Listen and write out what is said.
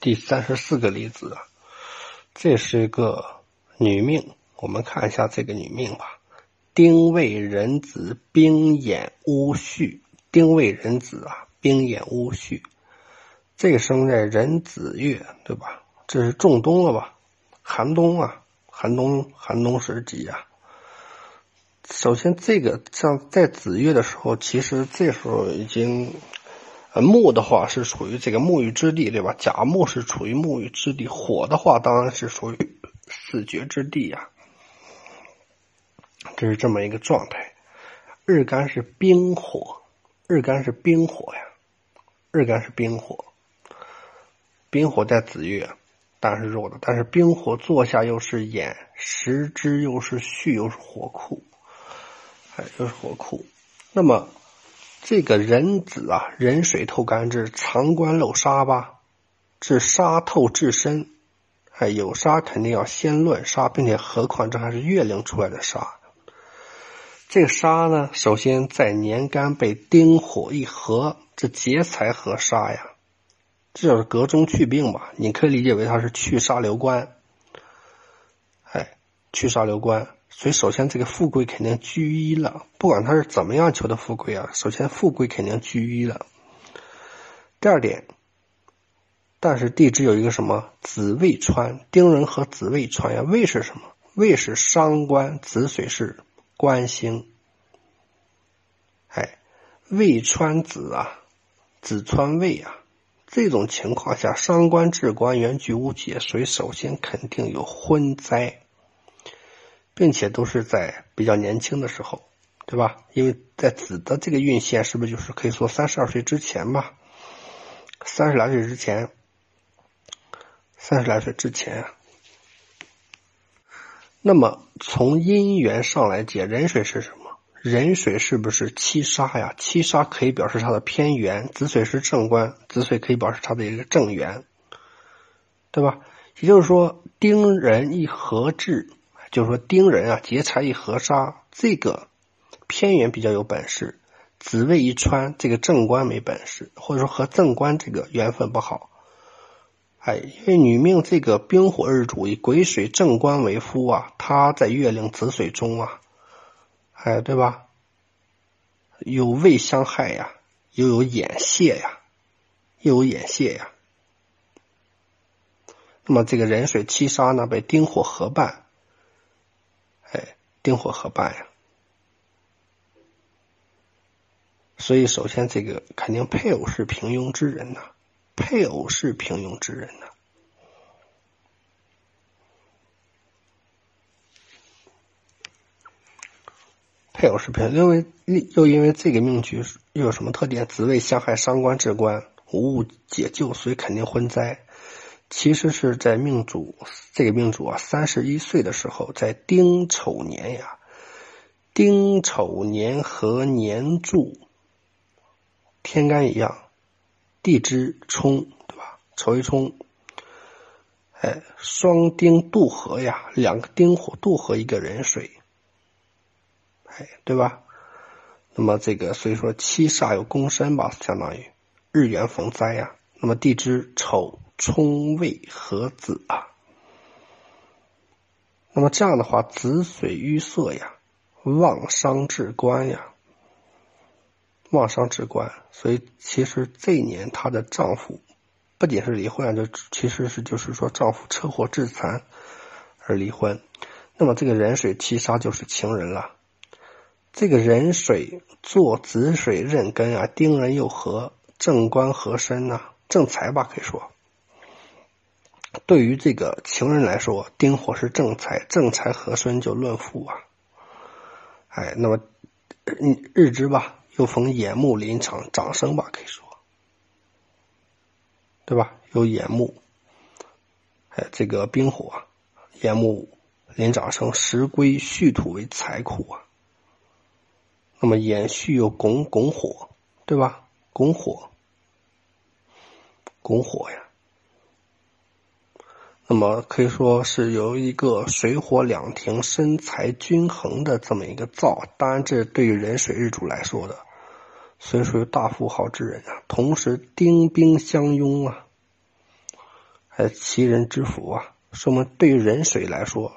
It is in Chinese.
第三十四个例子啊，这是一个女命，我们看一下这个女命吧。丁未壬子，冰眼乌戌。丁未壬子啊，冰眼乌戌。这个生在壬子月，对吧？这是仲冬了吧？寒冬啊，寒冬，寒冬时节啊。首先，这个像在子月的时候，其实这时候已经。木的话是处于这个沐浴之地，对吧？甲木是处于沐浴之地，火的话当然是属于死绝之地呀。这是这么一个状态。日干是冰火，日干是冰火呀，日干是冰火。冰火在子月，当然是弱的。但是冰火坐下又是眼，食之又是戌，又是火库，哎，又是火库。那么。这个壬子啊，壬水透干至藏官漏沙吧，至沙透至深，哎，有沙肯定要先论沙，并且何况这还是月令出来的沙。这个沙呢，首先在年干被丁火一合，这劫财合沙呀，这就是隔中去病吧？你可以理解为它是去杀留官，哎，去杀留官。所以，首先这个富贵肯定居一了。不管他是怎么样求的富贵啊，首先富贵肯定居一了。第二点，但是地支有一个什么子未穿，丁壬和子未穿呀？未是什么？未是伤官，子水是官星。哎，未穿子啊，子穿未啊，这种情况下，伤官至官元局无解，所以首先肯定有婚灾。并且都是在比较年轻的时候，对吧？因为在子的这个运线，是不是就是可以说三十二岁之前吧？三十来岁之前，三十来岁之前。那么从姻缘上来解，壬水是什么？壬水是不是七杀呀？七杀可以表示它的偏缘，子水是正官，子水可以表示它的一个正缘，对吧？也就是说，丁壬一合制。就是说，丁人啊，劫财一合杀，这个偏远比较有本事；子位一穿，这个正官没本事，或者说和正官这个缘分不好。哎，因为女命这个冰火日主以癸水正官为夫啊，她在月令子水中啊，哎，对吧？有未相害呀，又有眼泄呀，又有眼泄呀。那么这个壬水七杀呢，被丁火合办。丁火合伴呀，所以首先这个肯定配偶是平庸之人呐，配偶是平庸之人呐，配偶是平，因为又因为这个命局又有什么特点？子位相害伤官至官，无物解救，所以肯定婚灾。其实是在命主这个命主啊，三十一岁的时候，在丁丑年呀，丁丑年和年柱天干一样，地支冲，对吧？丑一冲，哎，双丁渡河呀，两个丁火渡河一个人水，哎，对吧？那么这个所以说七煞有公身吧，相当于日元逢灾呀。那么地支丑。冲未合子啊，那么这样的话，子水淤塞呀，旺伤至官呀，旺伤至官，所以其实这一年她的丈夫不仅是离婚啊，就其实是就是说丈夫车祸致残而离婚。那么这个壬水七杀就是情人了，这个壬水做子水壬根啊，丁壬又合正官合身呐，正财吧可以说。对于这个情人来说，丁火是正财，正财合身就论富啊。哎，那么日日支吧，又逢眼木临场长生吧，可以说，对吧？有眼木，哎，这个冰火，眼木临长生，时归戌土为财库啊。那么眼戌又拱拱火，对吧？拱火，拱火呀。那么可以说是由一个水火两停、身材均衡的这么一个灶，当然这对于壬水日主来说的，所以属于大富豪之人啊。同时丁兵相拥啊，还有其人之福啊，说明对于壬水来说，